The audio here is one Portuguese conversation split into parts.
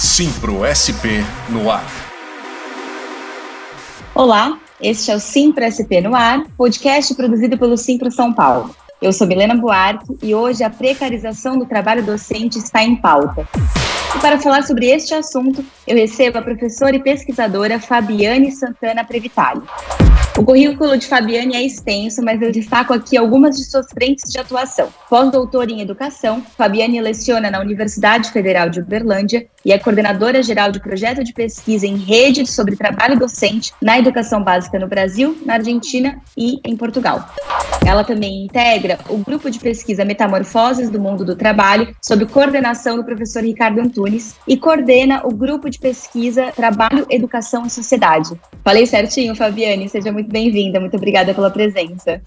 Simpro SP no ar. Olá, este é o Simpro SP no ar, podcast produzido pelo Simpro São Paulo. Eu sou Milena Buarque e hoje a precarização do trabalho docente está em pauta. E para falar sobre este assunto, eu recebo a professora e pesquisadora Fabiane Santana Previtali. O currículo de Fabiane é extenso, mas eu destaco aqui algumas de suas frentes de atuação. Pós-doutora em Educação, Fabiane leciona na Universidade Federal de Uberlândia e é coordenadora geral de projeto de pesquisa em rede sobre trabalho docente na educação básica no Brasil, na Argentina e em Portugal. Ela também integra o grupo de pesquisa Metamorfoses do Mundo do Trabalho, sob coordenação do professor Ricardo Antunes, e coordena o grupo de pesquisa Trabalho, Educação e Sociedade. Falei certinho, Fabiane? Seja muito bem-vinda. Muito obrigada pela presença.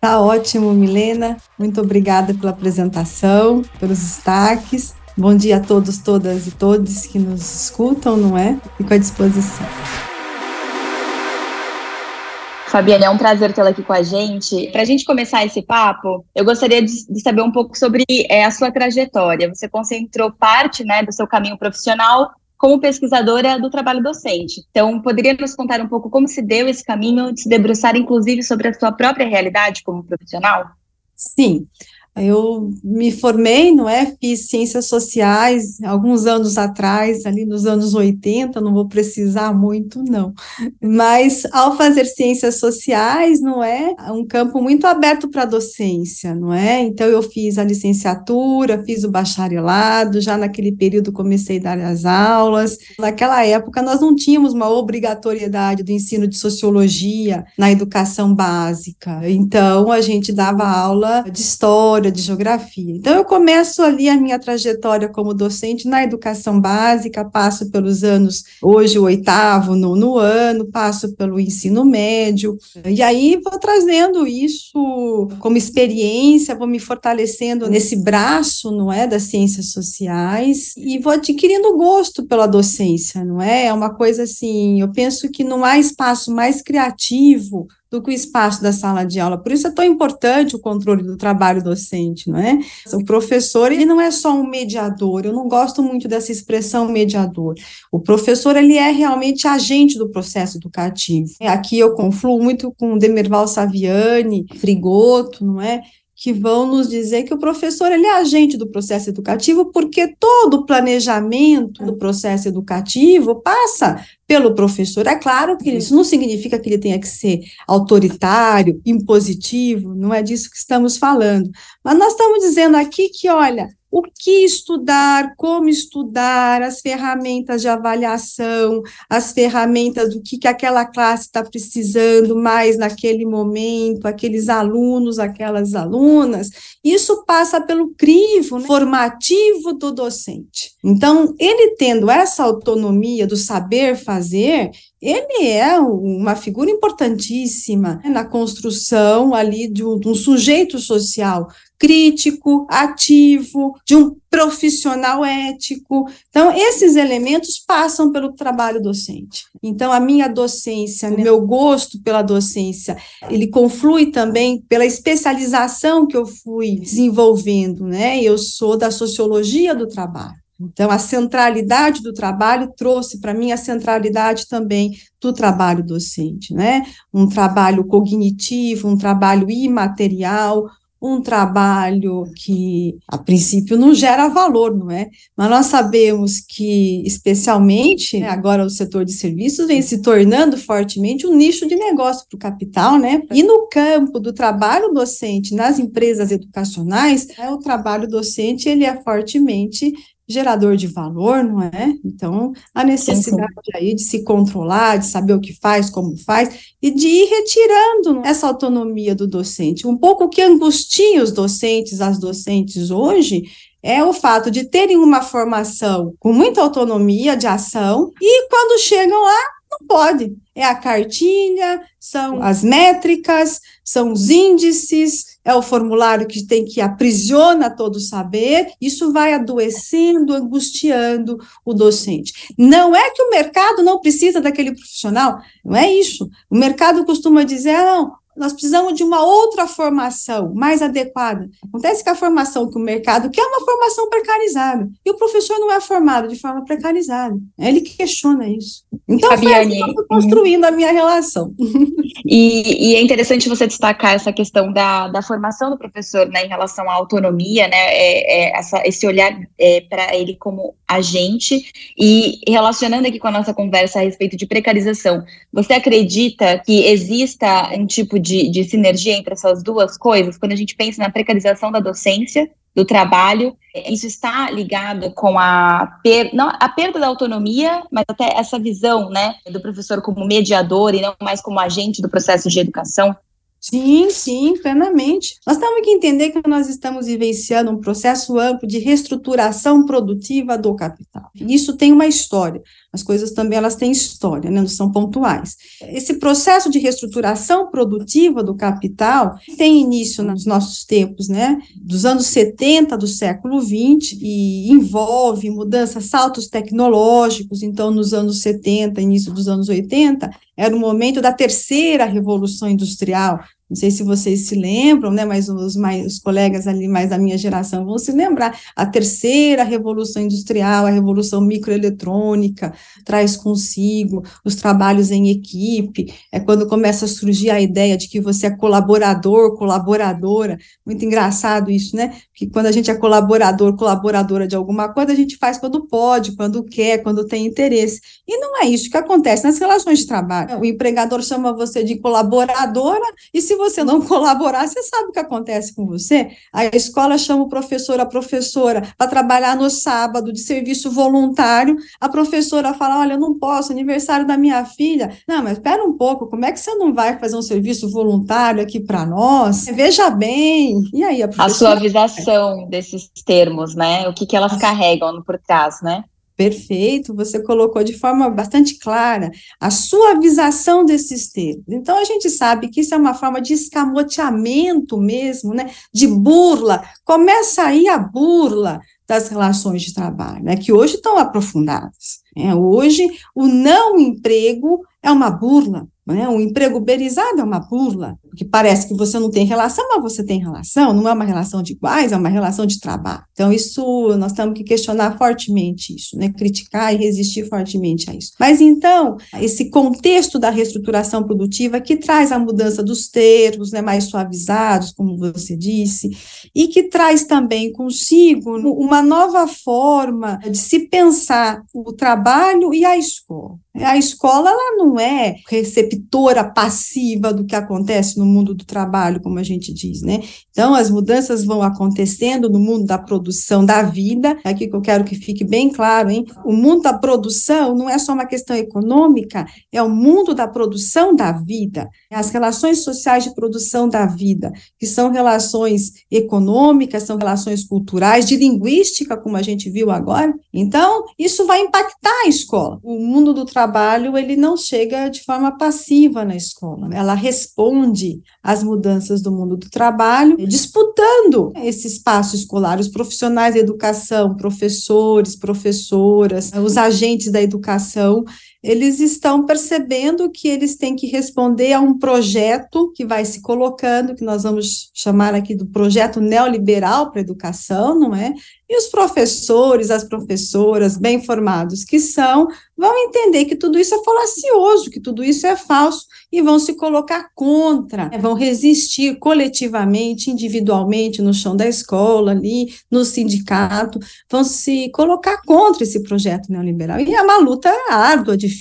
Tá ótimo, Milena. Muito obrigada pela apresentação, pelos destaques. Bom dia a todos, todas e todos que nos escutam, não é? Fico à disposição. Fabiane, é um prazer tê-la aqui com a gente. Para a gente começar esse papo, eu gostaria de, de saber um pouco sobre é, a sua trajetória. Você concentrou parte né, do seu caminho profissional como pesquisadora do trabalho docente. Então, poderia nos contar um pouco como se deu esse caminho de se debruçar, inclusive, sobre a sua própria realidade como profissional? Sim. Eu me formei, não é? Fiz ciências sociais alguns anos atrás, ali nos anos 80, não vou precisar muito, não. Mas ao fazer ciências sociais, não é? Um campo muito aberto para a docência, não é? Então eu fiz a licenciatura, fiz o bacharelado, já naquele período comecei a dar as aulas. Naquela época nós não tínhamos uma obrigatoriedade do ensino de sociologia na educação básica. Então a gente dava aula de história, de geografia. Então, eu começo ali a minha trajetória como docente na educação básica, passo pelos anos, hoje o oitavo, nono ano, passo pelo ensino médio, e aí vou trazendo isso como experiência, vou me fortalecendo nesse braço, não é, das ciências sociais, e vou adquirindo gosto pela docência, não é? É uma coisa assim, eu penso que não há espaço mais criativo do que o espaço da sala de aula. Por isso é tão importante o controle do trabalho docente, não é? O professor, ele não é só um mediador, eu não gosto muito dessa expressão mediador. O professor, ele é realmente agente do processo educativo. Aqui eu confluo muito com Demerval Saviani, Frigoto, não é? Que vão nos dizer que o professor ele é agente do processo educativo, porque todo o planejamento do processo educativo passa pelo professor. É claro que isso não significa que ele tenha que ser autoritário, impositivo, não é disso que estamos falando. Mas nós estamos dizendo aqui que, olha, o que estudar, como estudar, as ferramentas de avaliação, as ferramentas do que, que aquela classe está precisando mais naquele momento, aqueles alunos, aquelas alunas, isso passa pelo crivo né, formativo do docente. Então, ele tendo essa autonomia do saber fazer, ele é uma figura importantíssima na construção ali de um, de um sujeito social crítico, ativo, de um profissional ético. Então, esses elementos passam pelo trabalho docente. Então, a minha docência, né, meu gosto pela docência, ele conflui também pela especialização que eu fui desenvolvendo, né? Eu sou da sociologia do trabalho. Então, a centralidade do trabalho trouxe para mim a centralidade também do trabalho docente, né? Um trabalho cognitivo, um trabalho imaterial, um trabalho que, a princípio, não gera valor, não é? Mas nós sabemos que, especialmente, né, agora o setor de serviços vem se tornando fortemente um nicho de negócio para o capital, né? E no campo do trabalho docente, nas empresas educacionais, é, o trabalho docente ele é fortemente gerador de valor, não é? Então, a necessidade sim, sim. aí de se controlar, de saber o que faz, como faz, e de ir retirando essa autonomia do docente. Um pouco o que angustia os docentes, as docentes hoje, é o fato de terem uma formação com muita autonomia de ação, e quando chegam lá, não pode. É a cartilha, são as métricas, são os índices, é o formulário que tem que aprisiona todo o saber, isso vai adoecendo, angustiando o docente. Não é que o mercado não precisa daquele profissional, não é isso. O mercado costuma dizer, ah, não, nós precisamos de uma outra formação mais adequada. Acontece que a formação que o mercado quer é uma formação precarizada, e o professor não é formado de forma precarizada. Ele questiona isso. Então, Fabiane, foi assim construindo a minha relação. E, e, é interessante você destacar essa questão da, da formação do professor né, em relação à autonomia, né, é, é essa, esse olhar é, para ele como agente, e relacionando aqui com a nossa conversa a respeito de precarização, você acredita que exista um tipo de, de sinergia entre essas duas coisas, quando a gente pensa na precarização da docência do trabalho. Isso está ligado com a, per, não, a perda da autonomia, mas até essa visão né, do professor como mediador e não mais como agente do processo de educação? Sim, sim, plenamente. Nós temos que entender que nós estamos vivenciando um processo amplo de reestruturação produtiva do capital. Isso tem uma história. As coisas também elas têm história, né? não são pontuais. Esse processo de reestruturação produtiva do capital tem início nos nossos tempos, né? Dos anos 70 do século 20 e envolve mudanças, saltos tecnológicos. Então, nos anos 70, início dos anos 80, era o momento da terceira revolução industrial, não sei se vocês se lembram, né, mas os, mais, os colegas ali mais da minha geração vão se lembrar. A terceira revolução industrial, a revolução microeletrônica, traz consigo os trabalhos em equipe, é quando começa a surgir a ideia de que você é colaborador, colaboradora. Muito engraçado isso, né? Que quando a gente é colaborador, colaboradora de alguma coisa, a gente faz quando pode, quando quer, quando tem interesse. E não é isso que acontece nas relações de trabalho. O empregador chama você de colaboradora, e se você não colaborar, você sabe o que acontece com você. A escola chama o professor, a professora, para trabalhar no sábado de serviço voluntário. A professora fala: Olha, eu não posso, aniversário da minha filha. Não, mas espera um pouco, como é que você não vai fazer um serviço voluntário aqui para nós? Veja bem. E aí, a professora. A suavização desses termos, né? O que, que elas carregam por trás, né? Perfeito, você colocou de forma bastante clara a suavização desses termos. Então, a gente sabe que isso é uma forma de escamoteamento mesmo, né? De burla. Começa aí a burla das relações de trabalho, né? Que hoje estão aprofundadas. Né? Hoje, o não emprego é uma burla. Né? Um emprego berizado é uma burla, porque parece que você não tem relação, mas você tem relação, não é uma relação de iguais, é uma relação de trabalho. Então, isso, nós temos que questionar fortemente isso, né? criticar e resistir fortemente a isso. Mas, então, esse contexto da reestruturação produtiva que traz a mudança dos termos, né, mais suavizados, como você disse, e que traz também consigo uma nova forma de se pensar o trabalho e a escola. A escola ela não é receptora passiva do que acontece no mundo do trabalho, como a gente diz, né? Então, as mudanças vão acontecendo no mundo da produção da vida. É aqui que eu quero que fique bem claro, hein? O mundo da produção não é só uma questão econômica, é o mundo da produção da vida. As relações sociais de produção da vida, que são relações econômicas, são relações culturais, de linguística, como a gente viu agora. Então, isso vai impactar a escola. O mundo do trabalho trabalho ele não chega de forma passiva na escola, né? ela responde às mudanças do mundo do trabalho, disputando esse espaço escolar, os profissionais da educação, professores, professoras, os agentes da educação, eles estão percebendo que eles têm que responder a um projeto que vai se colocando, que nós vamos chamar aqui do projeto neoliberal para a educação, não é? E os professores, as professoras bem formados que são, vão entender que tudo isso é falacioso, que tudo isso é falso e vão se colocar contra, né? vão resistir coletivamente, individualmente no chão da escola, ali no sindicato, vão se colocar contra esse projeto neoliberal. E é uma luta árdua, difícil.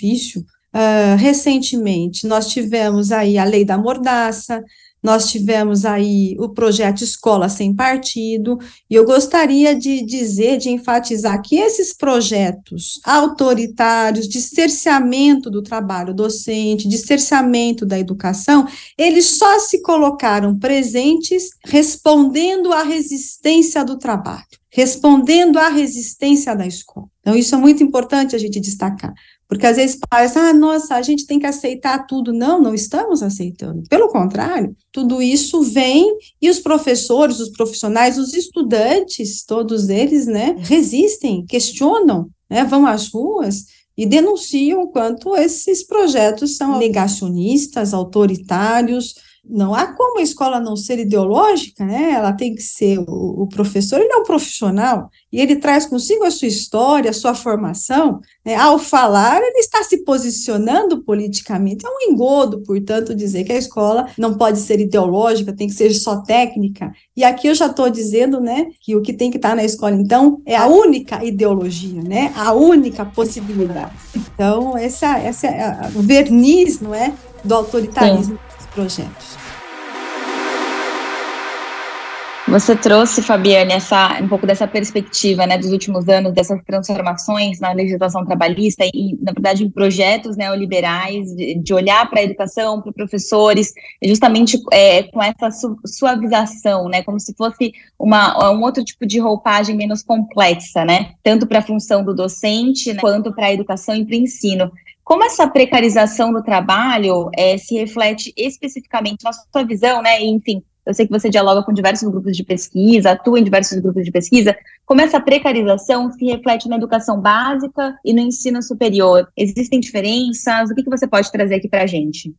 Uh, recentemente, nós tivemos aí a lei da mordaça, nós tivemos aí o projeto Escola Sem Partido, e eu gostaria de dizer, de enfatizar que esses projetos autoritários de cerceamento do trabalho docente, de cerceamento da educação, eles só se colocaram presentes respondendo à resistência do trabalho, respondendo à resistência da escola. Então, isso é muito importante a gente destacar. Porque às vezes parece, ah, nossa, a gente tem que aceitar tudo. Não, não estamos aceitando. Pelo contrário, tudo isso vem e os professores, os profissionais, os estudantes, todos eles, né, resistem, questionam, né, vão às ruas e denunciam o quanto esses projetos são negacionistas, autoritários, não há como a escola não ser ideológica, né? Ela tem que ser o, o, professor, ele é um profissional e ele traz consigo a sua história, a sua formação. Né? Ao falar, ele está se posicionando politicamente. É um engodo, portanto, dizer que a escola não pode ser ideológica, tem que ser só técnica. E aqui eu já estou dizendo, né, que o que tem que estar na escola, então, é a única ideologia, né? A única possibilidade. Então, essa, essa é o verniz, não é, do autoritarismo. Sim projetos. Você trouxe, Fabiane, essa, um pouco dessa perspectiva né, dos últimos anos, dessas transformações na legislação trabalhista e, na verdade, em projetos neoliberais, de, de olhar para a educação, para professores, justamente é, com essa su, suavização, né, como se fosse uma, um outro tipo de roupagem menos complexa, né, tanto para a função do docente né, quanto para a educação e para o ensino. Como essa precarização do trabalho é, se reflete especificamente na sua visão, né? Enfim, eu sei que você dialoga com diversos grupos de pesquisa, atua em diversos grupos de pesquisa. Como essa precarização se reflete na educação básica e no ensino superior? Existem diferenças? O que, que você pode trazer aqui para a gente?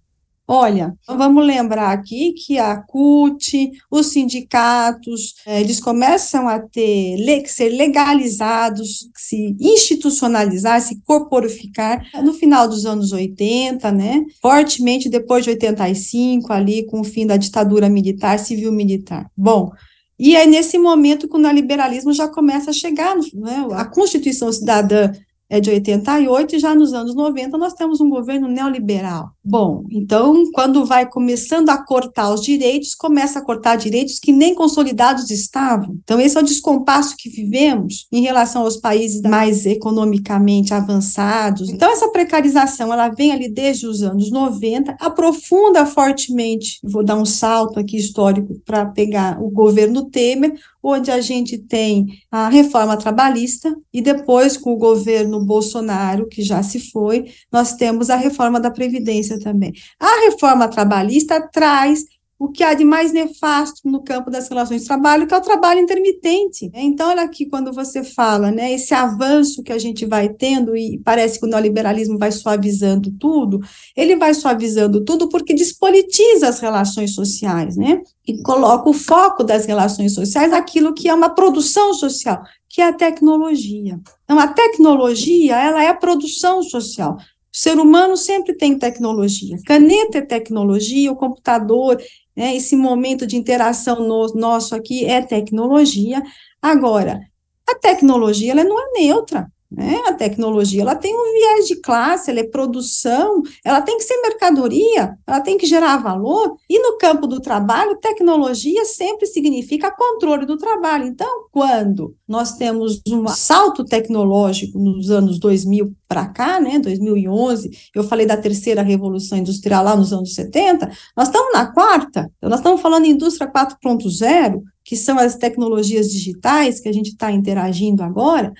Olha, vamos lembrar aqui que a CUT, os sindicatos, eh, eles começam a ter, ser legalizados, se institucionalizar, se corporificar no final dos anos 80, né? Fortemente depois de 85, ali com o fim da ditadura militar, civil-militar. Bom, e é nesse momento que o neoliberalismo já começa a chegar, né? a Constituição Cidadã é de 88 e já nos anos 90 nós temos um governo neoliberal. Bom, então quando vai começando a cortar os direitos, começa a cortar direitos que nem consolidados estavam. Então esse é o descompasso que vivemos em relação aos países mais economicamente avançados. Então essa precarização, ela vem ali desde os anos 90, aprofunda fortemente. Vou dar um salto aqui histórico para pegar o governo Temer, onde a gente tem a reforma trabalhista e depois com o governo Bolsonaro, que já se foi, nós temos a reforma da previdência também. A reforma trabalhista traz o que há de mais nefasto no campo das relações de trabalho, que é o trabalho intermitente. Então, olha aqui, quando você fala, né, esse avanço que a gente vai tendo, e parece que o neoliberalismo vai suavizando tudo, ele vai suavizando tudo porque despolitiza as relações sociais, né, e coloca o foco das relações sociais naquilo que é uma produção social, que é a tecnologia. Então, a tecnologia, ela é a produção social. O ser humano sempre tem tecnologia. Caneta é tecnologia, o computador né? Esse momento de interação no, nosso aqui é tecnologia. Agora, a tecnologia ela não é neutra. Né? A tecnologia ela tem um viés de classe, ela é produção, ela tem que ser mercadoria, ela tem que gerar valor. E no campo do trabalho, tecnologia sempre significa controle do trabalho. Então, quando nós temos um salto tecnológico nos anos 2000 para cá, né, 2011, eu falei da terceira revolução industrial lá nos anos 70, nós estamos na quarta, então nós estamos falando em indústria 4.0, que são as tecnologias digitais que a gente está interagindo agora,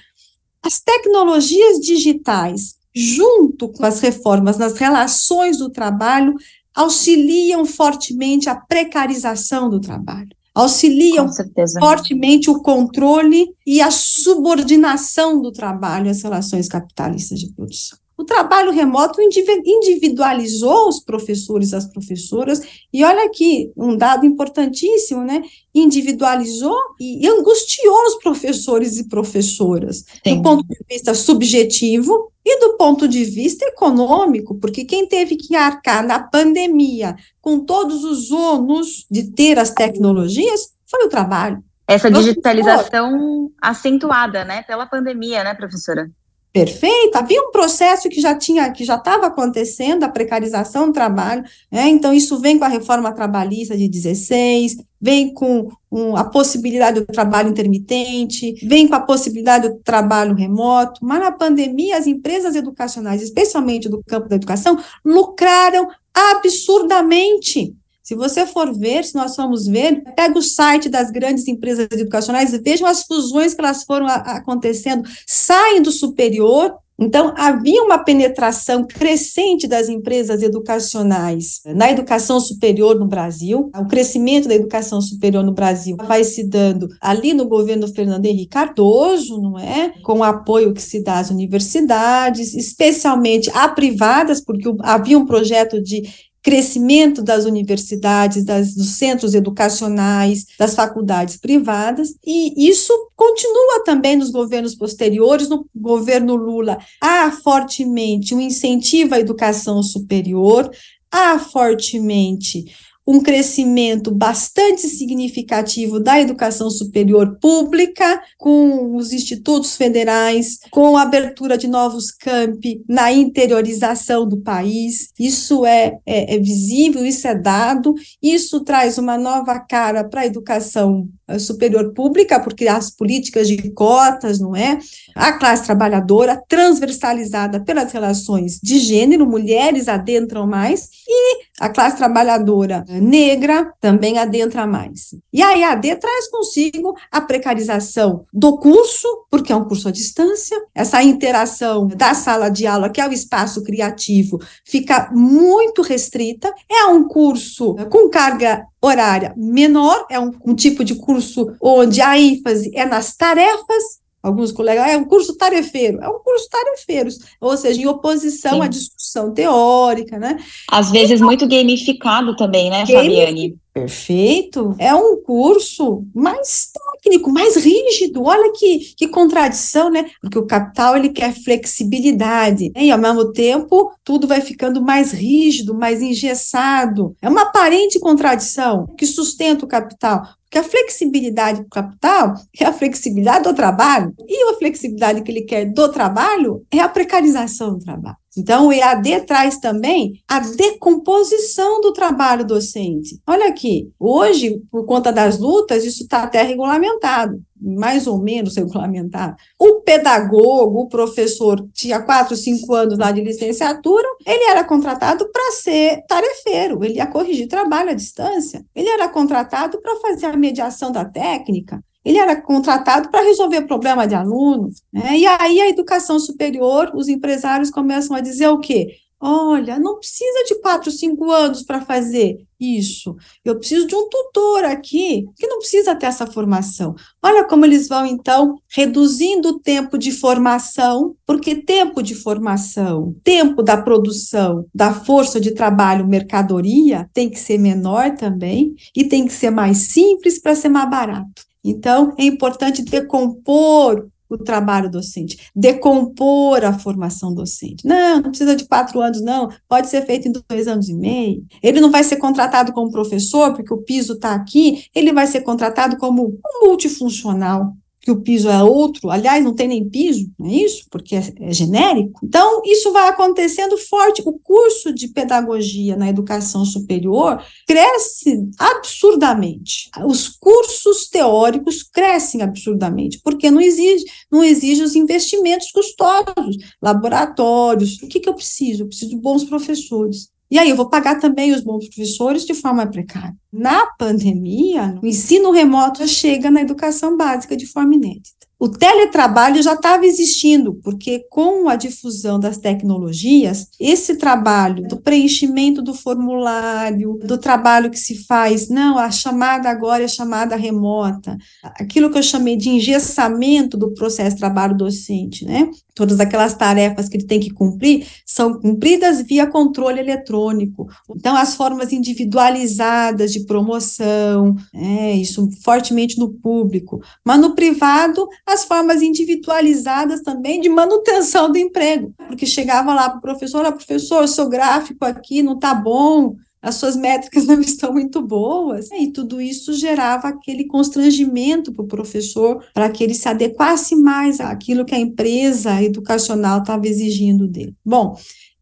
as tecnologias digitais, junto com as reformas nas relações do trabalho, auxiliam fortemente a precarização do trabalho, auxiliam fortemente o controle e a subordinação do trabalho às relações capitalistas de produção. O trabalho remoto individualizou os professores e as professoras, e olha aqui, um dado importantíssimo, né? Individualizou e angustiou os professores e professoras, Sim. do ponto de vista subjetivo e do ponto de vista econômico, porque quem teve que arcar na pandemia com todos os ônus de ter as tecnologias foi o trabalho. Essa digitalização acentuada, né, pela pandemia, né, professora? Perfeito. Havia um processo que já tinha, que já estava acontecendo, a precarização do trabalho, né? Então, isso vem com a reforma trabalhista de 16, vem com um, a possibilidade do trabalho intermitente, vem com a possibilidade do trabalho remoto, mas na pandemia as empresas educacionais, especialmente do campo da educação, lucraram absurdamente se você for ver, se nós formos ver, pega o site das grandes empresas educacionais e vejam as fusões que elas foram a, acontecendo, saem do superior então, havia uma penetração crescente das empresas educacionais na educação superior no Brasil. O crescimento da educação superior no Brasil vai se dando ali no governo Fernando Henrique Cardoso, não é? Com o apoio que se dá às universidades, especialmente a privadas, porque havia um projeto de crescimento das universidades, das, dos centros educacionais, das faculdades privadas, e isso continua também nos governos posteriores, no governo Lula, há fortemente um incentivo à educação superior, há fortemente um crescimento bastante significativo da educação superior pública, com os institutos federais, com a abertura de novos campi na interiorização do país. Isso é, é, é visível, isso é dado, isso traz uma nova cara para a educação eh, superior pública, porque as políticas de cotas, não é? A classe trabalhadora transversalizada pelas relações de gênero, mulheres adentram mais, e a classe trabalhadora negra também adentra mais. E a EAD traz consigo a precarização do curso, porque é um curso à distância, essa interação da sala de aula, que é o espaço criativo, fica muito restrita. É um curso com carga horária menor, é um, um tipo de curso onde a ênfase é nas tarefas Alguns colegas, ah, é um curso tarefeiro, é um curso tarefeiro, ou seja, em oposição Sim. à discussão teórica, né? Às vezes muito gamificado também, né, Fabiane? Perfeito. É um curso mais técnico, mais rígido. Olha que, que contradição, né? Porque o capital ele quer flexibilidade né? e ao mesmo tempo tudo vai ficando mais rígido, mais engessado. É uma aparente contradição que sustenta o capital. Porque a flexibilidade do capital é a flexibilidade do trabalho, e a flexibilidade que ele quer do trabalho é a precarização do trabalho. Então, o EAD traz também a decomposição do trabalho docente. Olha aqui, hoje, por conta das lutas, isso está até regulamentado, mais ou menos regulamentado. O pedagogo, o professor, tinha quatro, cinco anos lá de licenciatura, ele era contratado para ser tarefeiro, ele ia corrigir trabalho à distância, ele era contratado para fazer a mediação da técnica, ele era contratado para resolver problema de aluno, né? E aí a educação superior, os empresários começam a dizer o quê? Olha, não precisa de quatro, cinco anos para fazer isso. Eu preciso de um tutor aqui que não precisa ter essa formação. Olha como eles vão, então, reduzindo o tempo de formação, porque tempo de formação, tempo da produção, da força de trabalho, mercadoria, tem que ser menor também, e tem que ser mais simples para ser mais barato. Então, é importante decompor o trabalho docente, decompor a formação docente. Não, não precisa de quatro anos, não, pode ser feito em dois anos e meio. Ele não vai ser contratado como professor, porque o piso está aqui, ele vai ser contratado como um multifuncional que o piso é outro, aliás, não tem nem piso, não é isso? Porque é, é, genérico. Então, isso vai acontecendo forte. O curso de pedagogia na educação superior cresce absurdamente. Os cursos teóricos crescem absurdamente, porque não exige, não exige os investimentos custosos, laboratórios. O que, que eu preciso? Eu preciso de bons professores. E aí eu vou pagar também os bons professores de forma precária. Na pandemia, o ensino remoto chega na educação básica de forma inédita. O teletrabalho já estava existindo, porque com a difusão das tecnologias, esse trabalho do preenchimento do formulário, do trabalho que se faz, não, a chamada agora é chamada remota, aquilo que eu chamei de engessamento do processo de trabalho docente, né? Todas aquelas tarefas que ele tem que cumprir são cumpridas via controle eletrônico. Então, as formas individualizadas de promoção, é, isso fortemente no público, mas no privado, as formas individualizadas também de manutenção do emprego, porque chegava lá para o professor, ah, professor, seu gráfico aqui não está bom, as suas métricas não estão muito boas, e tudo isso gerava aquele constrangimento para o professor, para que ele se adequasse mais àquilo que a empresa educacional estava exigindo dele. Bom,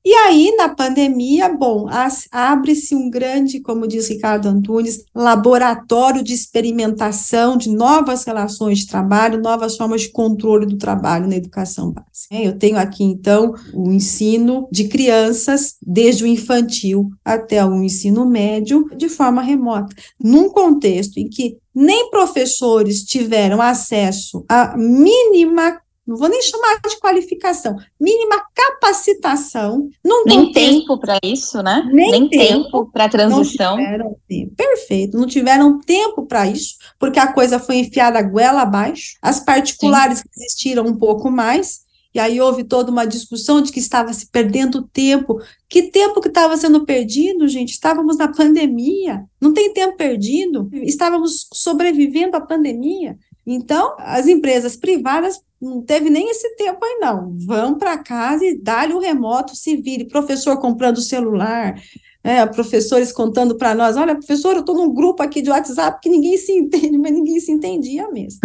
e aí, na pandemia, bom, abre-se um grande, como diz Ricardo Antunes, laboratório de experimentação de novas relações de trabalho, novas formas de controle do trabalho na educação básica. Eu tenho aqui, então, o ensino de crianças, desde o infantil até o ensino médio, de forma remota, num contexto em que nem professores tiveram acesso à mínima não vou nem chamar de qualificação, mínima capacitação. Num nem contexto, tempo para isso, né? Nem, nem tempo, para transição. Não tiveram tempo. Perfeito, não tiveram tempo para isso, porque a coisa foi enfiada goela abaixo. As particulares Sim. existiram um pouco mais, e aí houve toda uma discussão de que estava se perdendo tempo. Que tempo que estava sendo perdido, gente? Estávamos na pandemia, não tem tempo perdido, estávamos sobrevivendo à pandemia. Então, as empresas privadas não teve nem esse tempo aí, não. Vão para casa e dá-lhe o remoto, se vire. Professor comprando celular, é, professores contando para nós: olha, professor, eu estou num grupo aqui de WhatsApp que ninguém se entende, mas ninguém se entendia mesmo.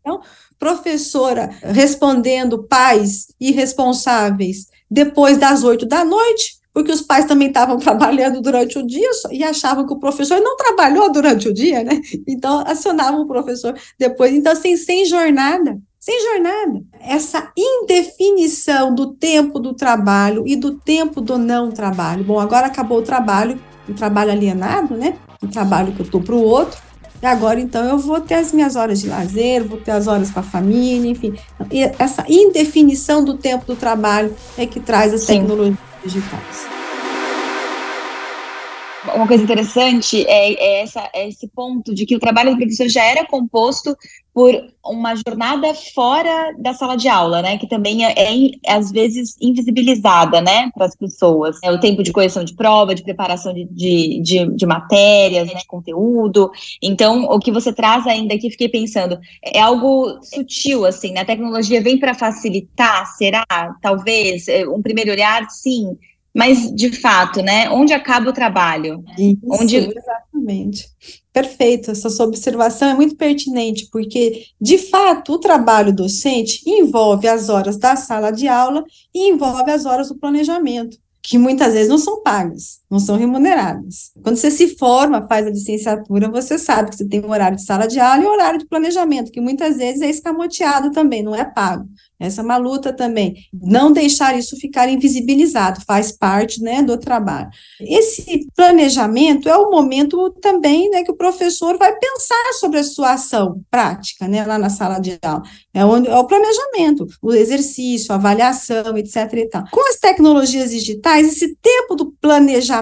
Então, professora respondendo pais irresponsáveis depois das oito da noite, porque os pais também estavam trabalhando durante o dia e achavam que o professor não trabalhou durante o dia, né? Então, acionavam o professor depois. Então, assim, sem jornada sem jornada. Essa indefinição do tempo do trabalho e do tempo do não trabalho. Bom, agora acabou o trabalho, o trabalho alienado, né? O trabalho que eu estou para o outro. E agora, então, eu vou ter as minhas horas de lazer, vou ter as horas com a família, enfim. E essa indefinição do tempo do trabalho é que traz as Sim. tecnologias digitais. Uma coisa interessante é, é, essa, é esse ponto de que o trabalho do professor já era composto por uma jornada fora da sala de aula, né? Que também é, é às vezes invisibilizada, né, para as pessoas. É o tempo de correção de prova, de preparação de, de, de, de matérias, né, conteúdo. Então, o que você traz ainda aqui, fiquei pensando, é algo sutil, assim, né? A tecnologia vem para facilitar, será? Talvez, é, um primeiro olhar, sim mas, de fato, né, onde acaba o trabalho? Isso, onde... exatamente. Perfeito, essa sua observação é muito pertinente, porque, de fato, o trabalho docente envolve as horas da sala de aula e envolve as horas do planejamento que muitas vezes não são pagas, não são remuneradas. Quando você se forma, faz a licenciatura, você sabe que você tem um horário de sala de aula e um horário de planejamento, que muitas vezes é escamoteado também, não é pago. Essa é uma luta também. Não deixar isso ficar invisibilizado, faz parte né, do trabalho. Esse planejamento é o momento também né, que o professor vai pensar sobre a sua ação prática, né, lá na sala de aula. É, onde, é o planejamento, o exercício, a avaliação, etc. Com as tecnologias digitais, esse tempo do planejamento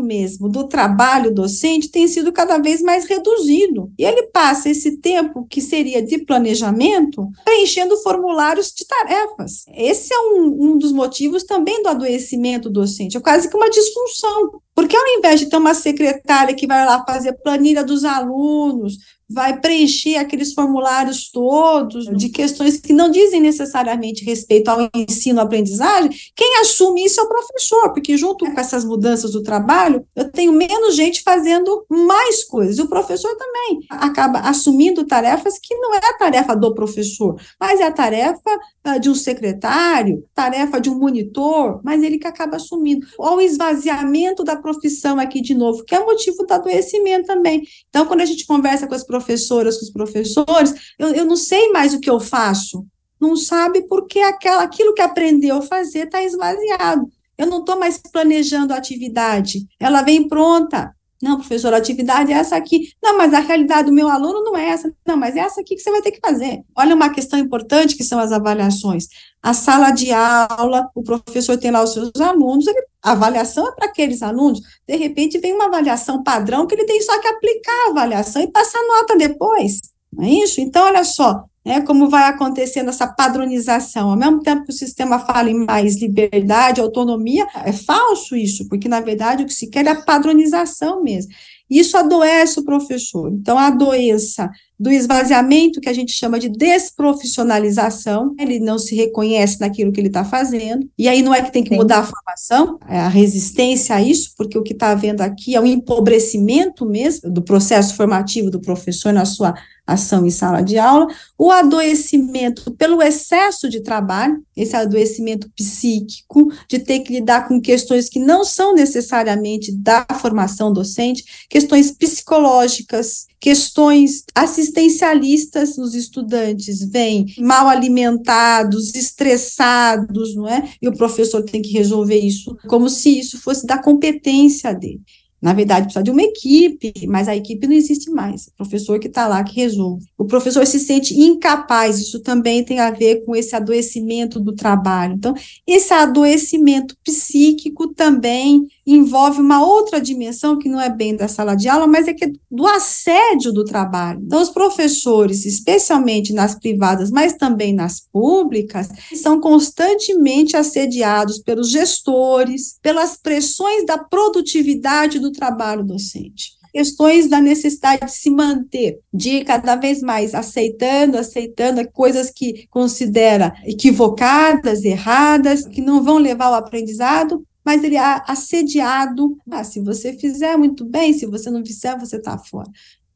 mesmo, do trabalho docente, tem sido cada vez mais reduzido. E ele passa esse tempo que seria de planejamento preenchendo formulários de tarefas. Esse é um, um dos motivos também do adoecimento docente, é quase que uma disfunção. Porque ao invés de ter uma secretária que vai lá fazer planilha dos alunos, vai preencher aqueles formulários todos de questões que não dizem necessariamente respeito ao ensino-aprendizagem, quem assume isso é o professor, porque junto com essas mudanças do trabalho, eu tenho menos gente fazendo mais coisas, e o professor também acaba assumindo tarefas que não é a tarefa do professor, mas é a tarefa uh, de um secretário, tarefa de um monitor, mas ele que acaba assumindo. Ou o esvaziamento da profissão aqui de novo, que é motivo do adoecimento também. Então, quando a gente conversa com as professoras, com os professores, eu, eu não sei mais o que eu faço. Não sabe porque aquela, aquilo que aprendeu a fazer está esvaziado. Eu não estou mais planejando a atividade, ela vem pronta. Não, professor, a atividade é essa aqui. Não, mas a realidade do meu aluno não é essa. Não, mas é essa aqui que você vai ter que fazer. Olha uma questão importante que são as avaliações. A sala de aula, o professor tem lá os seus alunos, a avaliação é para aqueles alunos. De repente vem uma avaliação padrão que ele tem só que aplicar a avaliação e passar nota depois. Não é isso? Então, olha só, né, como vai acontecendo essa padronização. Ao mesmo tempo que o sistema fala em mais liberdade, autonomia, é falso isso, porque, na verdade, o que se quer é a padronização mesmo. Isso adoece o professor. Então, a doença do esvaziamento, que a gente chama de desprofissionalização, ele não se reconhece naquilo que ele está fazendo, e aí não é que tem que mudar a formação, é a resistência a isso, porque o que está havendo aqui é um empobrecimento mesmo do processo formativo do professor na sua ação em sala de aula, o adoecimento pelo excesso de trabalho, esse adoecimento psíquico, de ter que lidar com questões que não são necessariamente da formação docente, questões psicológicas, questões assistencialistas os estudantes vêm mal alimentados, estressados, não é? E o professor tem que resolver isso como se isso fosse da competência dele. Na verdade, precisa de uma equipe, mas a equipe não existe mais. O professor que está lá que resolve. O professor se sente incapaz, isso também tem a ver com esse adoecimento do trabalho. Então, esse adoecimento psíquico também envolve uma outra dimensão que não é bem da sala de aula, mas é que é do assédio do trabalho. Então, os professores, especialmente nas privadas, mas também nas públicas, são constantemente assediados pelos gestores, pelas pressões da produtividade do trabalho docente questões da necessidade de se manter, de cada vez mais aceitando, aceitando coisas que considera equivocadas, erradas, que não vão levar ao aprendizado, mas ele é assediado. Ah, se você fizer muito bem, se você não fizer, você está fora.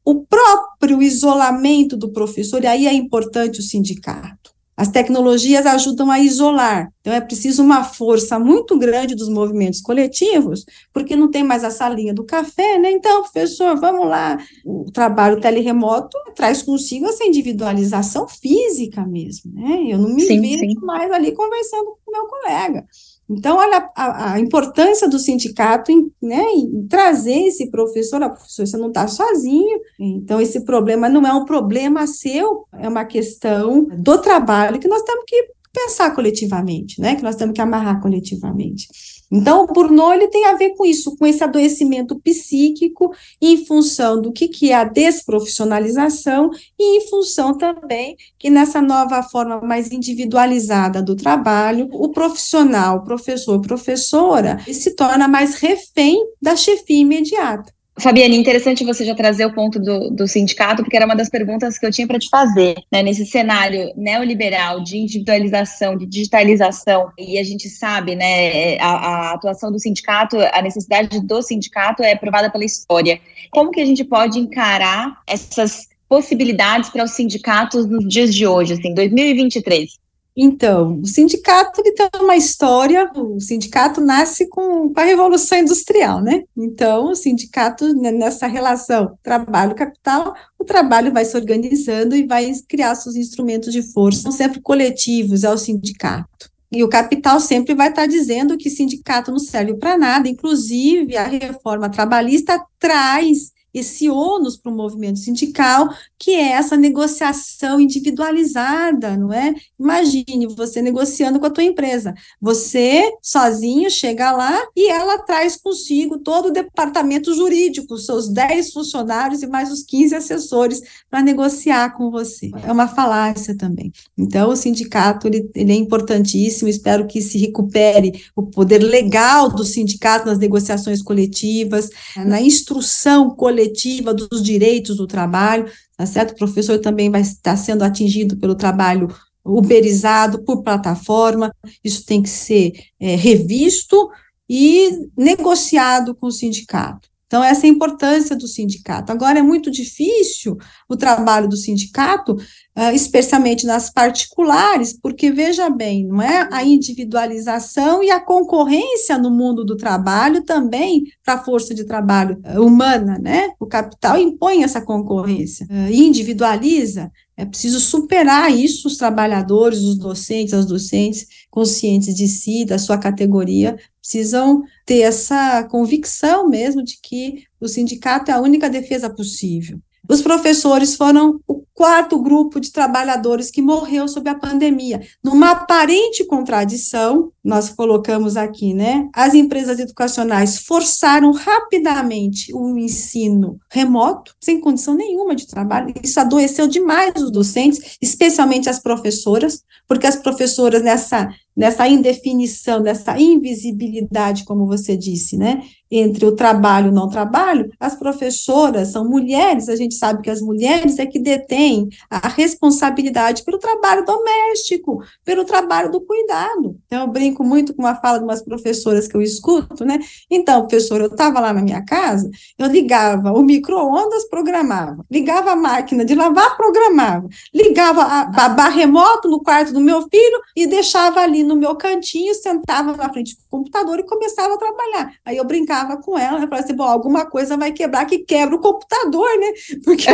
O próprio isolamento do professor, e aí é importante o sindicato. As tecnologias ajudam a isolar, então é preciso uma força muito grande dos movimentos coletivos, porque não tem mais a salinha do café, né? Então, professor, vamos lá. O trabalho teleremoto traz consigo essa individualização física mesmo, né? Eu não me sim, vejo sim. mais ali conversando com meu colega. Então, olha a, a, importância do sindicato em, né, em trazer esse professor, a professor, você não está sozinho, então esse problema não é um problema seu, é uma questão do trabalho que nós temos que pensar coletivamente, né, que nós temos que amarrar coletivamente. Então, o burnout ele tem a ver com isso, com esse adoecimento psíquico, em função do que, que é a desprofissionalização e em função também que nessa nova forma mais individualizada do trabalho, o profissional, professor, professora, se torna mais refém da chefia imediata. Fabiane, interessante você já trazer o ponto do, do sindicato, porque era uma das perguntas que eu tinha para te fazer. Né? Nesse cenário neoliberal de individualização, de digitalização, e a gente sabe, né, a, a atuação do sindicato, a necessidade do sindicato é provada pela história. Como que a gente pode encarar essas possibilidades para os sindicatos nos dias de hoje, assim, 2023? Então, o sindicato ele tem uma história, o sindicato nasce com, com a Revolução Industrial, né? Então, o sindicato, né, nessa relação trabalho-capital, o trabalho vai se organizando e vai criar seus instrumentos de força, são sempre coletivos, é o sindicato. E o capital sempre vai estar dizendo que sindicato não serve para nada, inclusive a reforma trabalhista traz esse ônus para o movimento sindical, que é essa negociação individualizada, não é? Imagine você negociando com a tua empresa. Você, sozinho, chega lá e ela traz consigo todo o departamento jurídico, seus 10 funcionários e mais os 15 assessores para negociar com você. É uma falácia também. Então, o sindicato, ele, ele é importantíssimo, espero que se recupere o poder legal do sindicato nas negociações coletivas, na instrução coletiva coletiva dos direitos do trabalho, tá certo? O professor também vai estar sendo atingido pelo trabalho uberizado por plataforma, isso tem que ser é, revisto e negociado com o sindicato. Então, essa é a importância do sindicato. Agora, é muito difícil o trabalho do sindicato, uh, especialmente nas particulares, porque, veja bem, não é a individualização e a concorrência no mundo do trabalho também para a força de trabalho uh, humana, né? O capital impõe essa concorrência, uh, individualiza, é preciso superar isso, os trabalhadores, os docentes, as docentes, conscientes de si, da sua categoria, precisam ter essa convicção mesmo de que o sindicato é a única defesa possível. Os professores foram o quarto grupo de trabalhadores que morreu sob a pandemia. Numa aparente contradição, nós colocamos aqui, né? As empresas educacionais forçaram rapidamente o ensino remoto, sem condição nenhuma de trabalho. Isso adoeceu demais os docentes, especialmente as professoras, porque as professoras nessa nessa indefinição, nessa invisibilidade, como você disse, né, entre o trabalho e o não trabalho, as professoras são mulheres, a gente sabe que as mulheres é que detêm a responsabilidade pelo trabalho doméstico, pelo trabalho do cuidado. Então, eu brinco muito com uma fala de umas professoras que eu escuto, né, então, professora, eu estava lá na minha casa, eu ligava o micro-ondas, programava, ligava a máquina de lavar, programava, ligava a babá remoto no quarto do meu filho e deixava ali no meu cantinho, sentava na frente do computador e começava a trabalhar. Aí eu brincava com ela, né? Falava assim, bom, alguma coisa vai quebrar que quebra o computador, né? Porque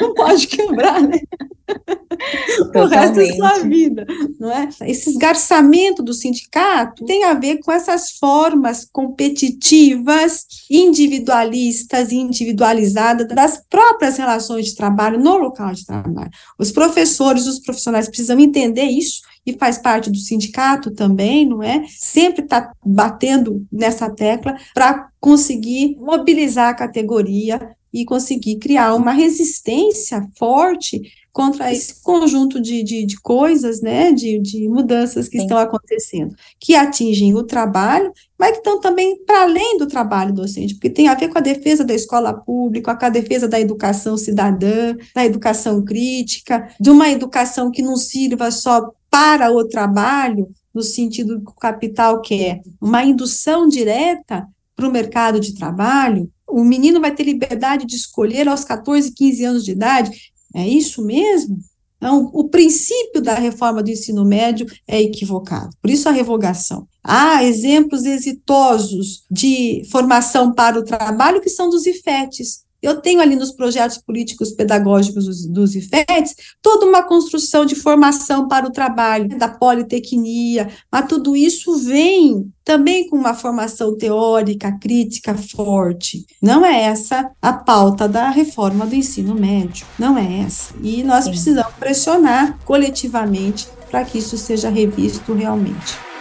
não pode quebrar, né? o resto da sua vida, não é? Esse esgarçamento do sindicato tem a ver com essas formas competitivas, individualistas e individualizadas das próprias relações de trabalho no local de trabalho. Os professores, os profissionais precisam entender isso e faz parte do sindicato também, não é? Sempre está batendo nessa tecla para conseguir mobilizar a categoria e conseguir criar uma resistência forte contra esse conjunto de, de, de coisas, né, de, de mudanças que Sim. estão acontecendo, que atingem o trabalho, mas que estão também para além do trabalho docente, porque tem a ver com a defesa da escola pública, com a defesa da educação cidadã, da educação crítica, de uma educação que não sirva só para o trabalho, no sentido que o capital quer, uma indução direta para o mercado de trabalho, o menino vai ter liberdade de escolher aos 14, 15 anos de idade. É isso mesmo? Então, o princípio da reforma do ensino médio é equivocado. Por isso a revogação. Há exemplos exitosos de formação para o trabalho que são dos IFETs, eu tenho ali nos projetos políticos pedagógicos dos, dos IFETs toda uma construção de formação para o trabalho, da politecnia, mas tudo isso vem também com uma formação teórica, crítica forte. Não é essa a pauta da reforma do ensino médio, não é essa. E nós Sim. precisamos pressionar coletivamente para que isso seja revisto realmente.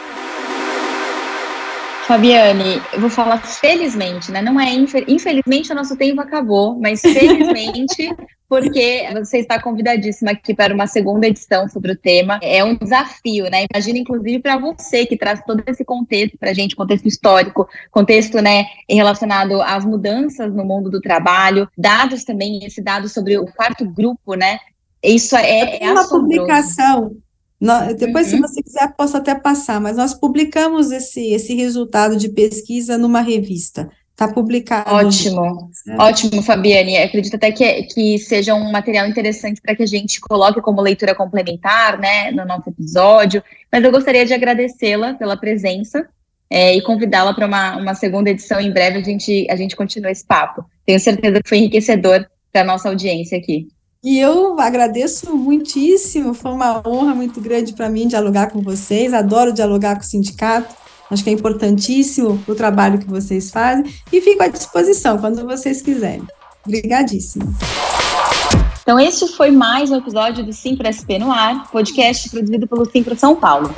Fabiane, eu vou falar felizmente, né? Não é infelizmente o nosso tempo acabou, mas felizmente porque você está convidadíssima aqui para uma segunda edição sobre o tema. É um desafio, né? Imagina, inclusive, para você que traz todo esse contexto para a gente, contexto histórico, contexto, né, relacionado às mudanças no mundo do trabalho, dados também, esse dado sobre o quarto grupo, né? Isso é, é uma publicação nós, depois, uhum. se você quiser, posso até passar, mas nós publicamos esse, esse resultado de pesquisa numa revista. Está publicado. Ótimo, é. ótimo, Fabiane. Acredito até que, que seja um material interessante para que a gente coloque como leitura complementar, né, no nosso episódio. Mas eu gostaria de agradecê-la pela presença é, e convidá-la para uma, uma segunda edição em breve. A gente, a gente continua esse papo. Tenho certeza que foi enriquecedor para a nossa audiência aqui. E eu agradeço muitíssimo, foi uma honra muito grande para mim dialogar com vocês, adoro dialogar com o sindicato, acho que é importantíssimo o trabalho que vocês fazem e fico à disposição quando vocês quiserem. Obrigadíssima. Então, este foi mais um episódio do Simpro SP no Ar, podcast produzido pelo Simpro São Paulo.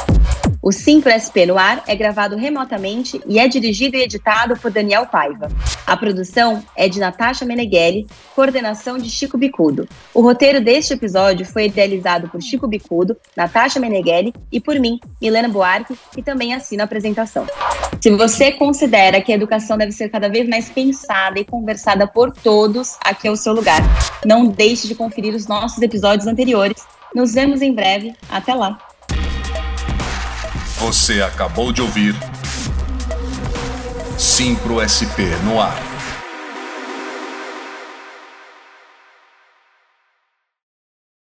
O Simpro SP no ar é gravado remotamente e é dirigido e editado por Daniel Paiva. A produção é de Natasha Meneghelli, coordenação de Chico Bicudo. O roteiro deste episódio foi idealizado por Chico Bicudo, Natasha Meneghelli e por mim, Milena Buarque, que também assina a apresentação. Se você considera que a educação deve ser cada vez mais pensada e conversada por todos, aqui é o seu lugar. Não deixe de conferir os nossos episódios anteriores. Nos vemos em breve. Até lá! Você acabou de ouvir Simpro SP no ar.